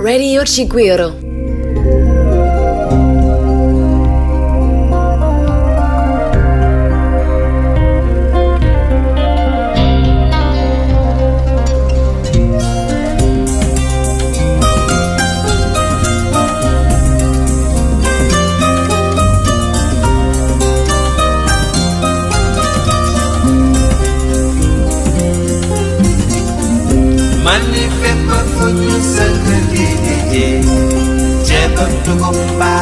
Radio Chiguero. con Tukumba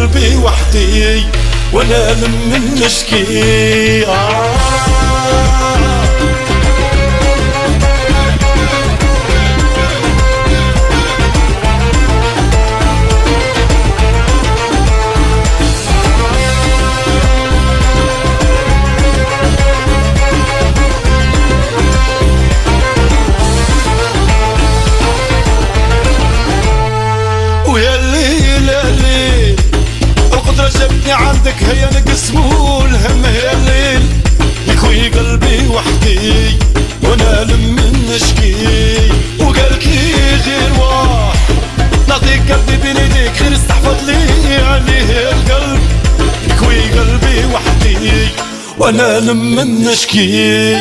قلبي وحدي وانا لم نشكي آه اللي يعني عندك هي نقص هم هي الليل يكوي قلبي وحدي وانا لم نشكي وقالك لي غير واحد نعطيك قلبي بين ايديك خير استحفظ لي عليه القلب يكوي قلبي وحدي وانا لم نشكي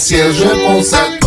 Siège je consacre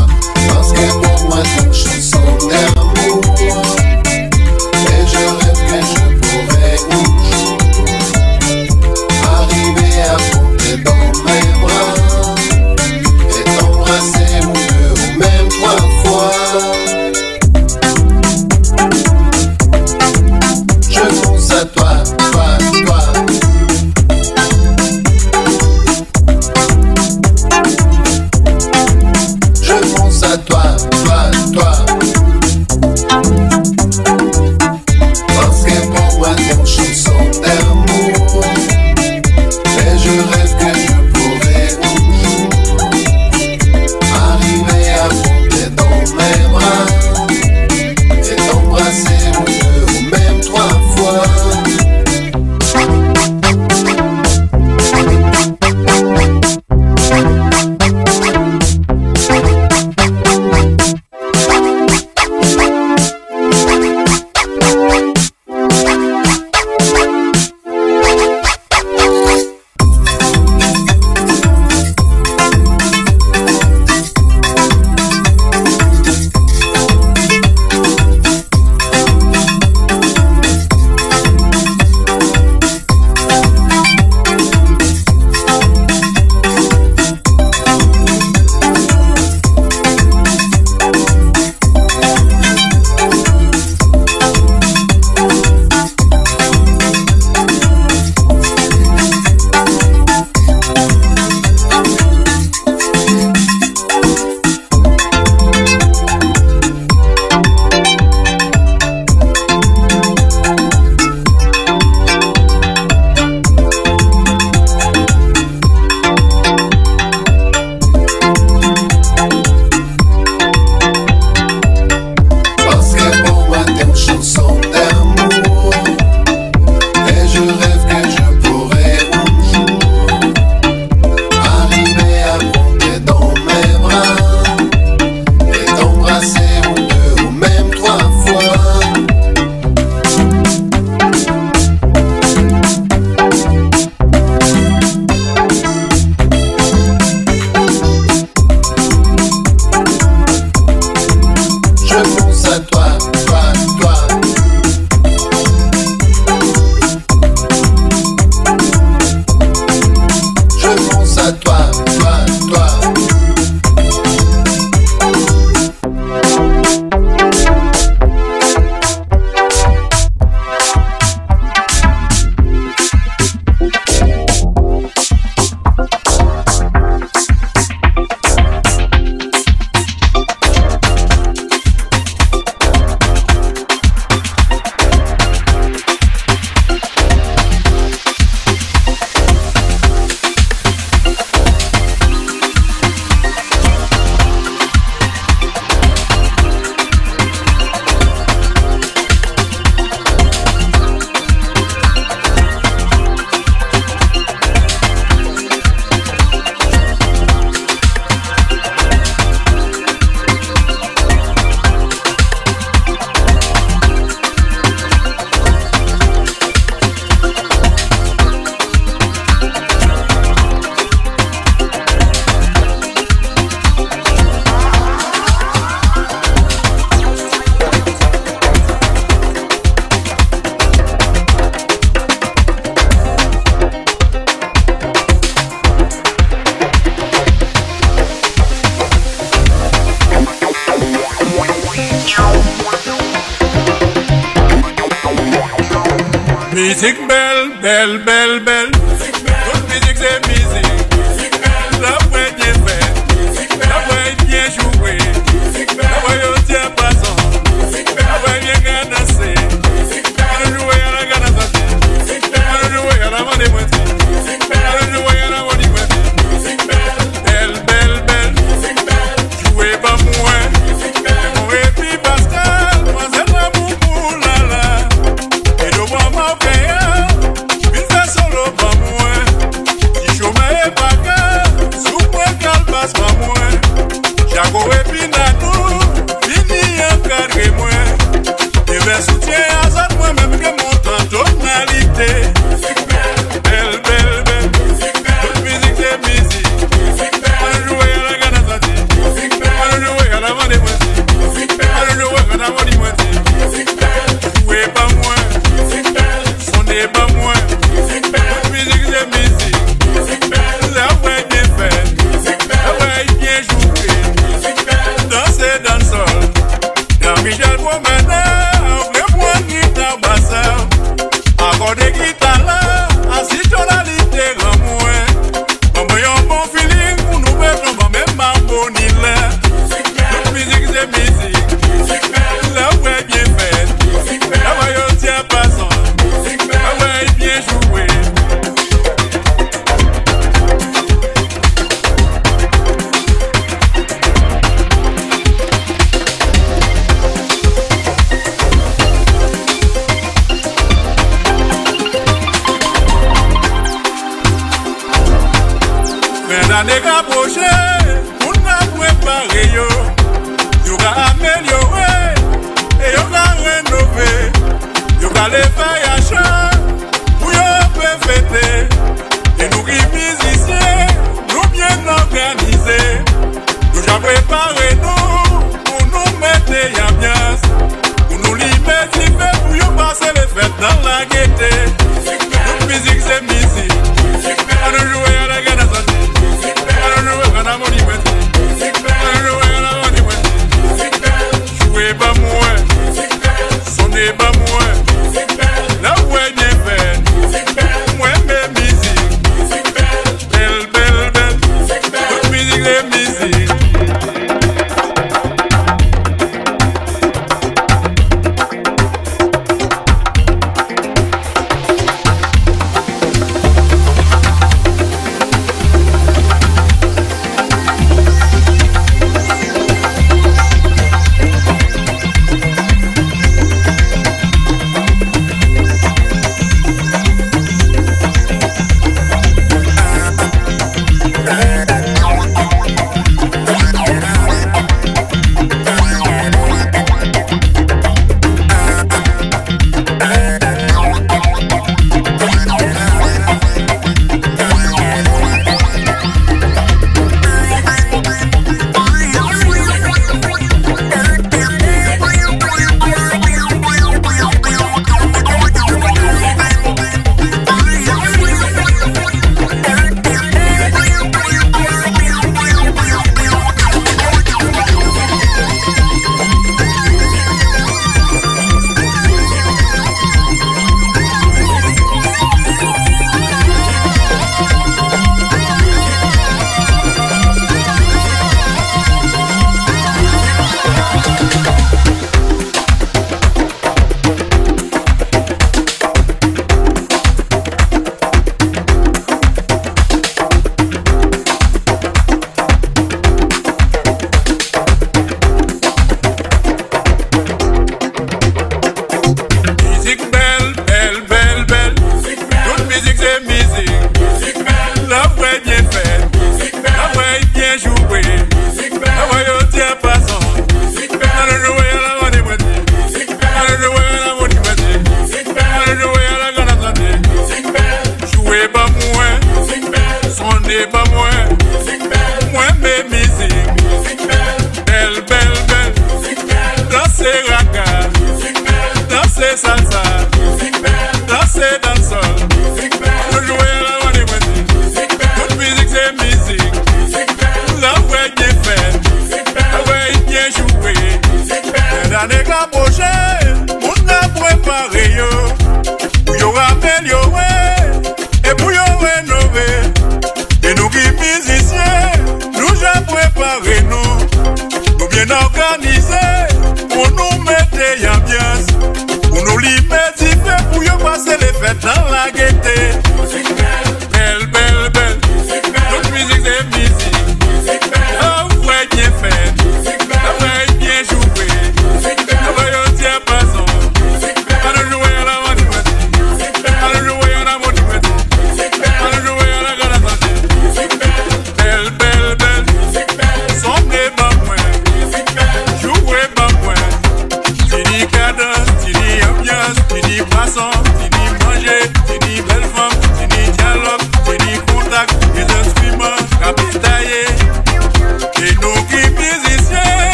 You know, God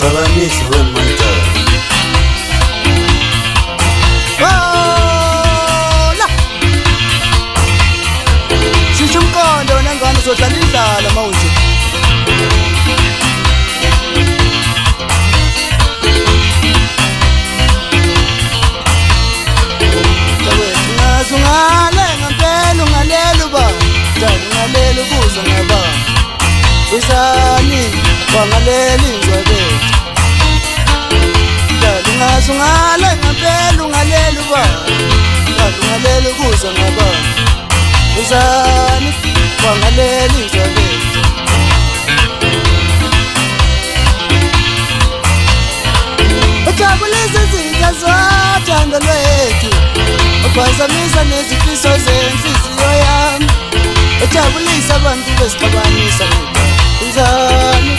mphakamisi wemata ola shisha umkondo nangane zodlala indlala mawuze Ngaleli kuzo ngaba Isani kwangaleli usungale ngempela ungaleli ubaba ubaba ungaleli ukuza ngobaba uzani wangaleli inzalethu ujabulisa izinto zothando lwethu uphazamisa nezifiso zenhliziyo yami ujabulisa abantu bezixabanisa uzani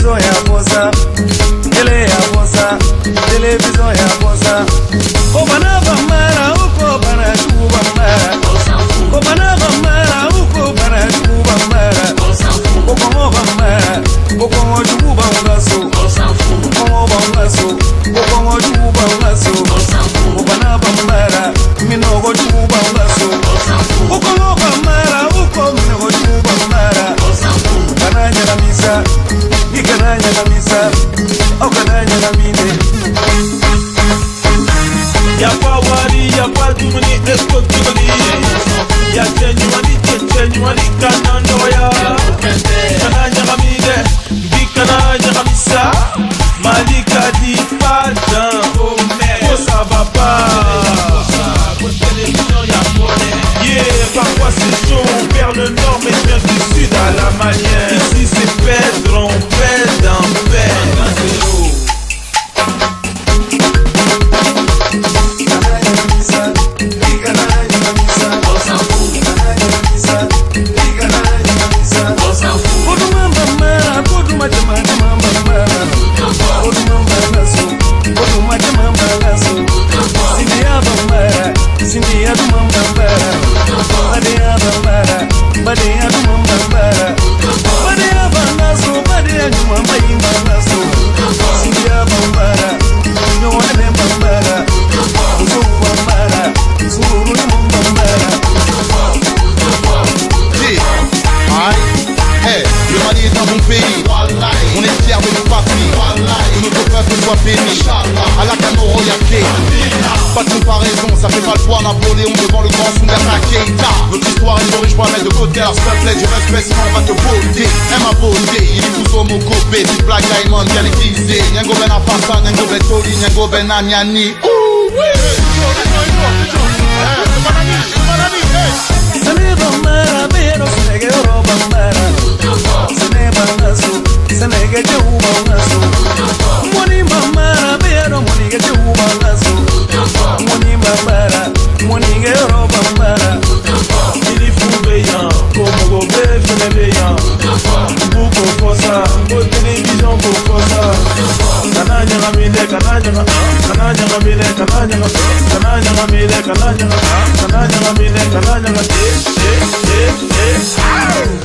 sorriso Napoléon, ça fait pas le poids Napoléon devant le grand sous-marin Keita. Notre histoire est je mettre de côté, alors s'il te plaît, du respect, sinon on va te voter. Elle m'a beauté, il est tout au copé, du Black Diamond, y'a l'église. Nyango Ben Afasa, Nyango Ben Tori, Nyango Ben Anyani. Ouh, oui! Se nega de uma nação jaga kana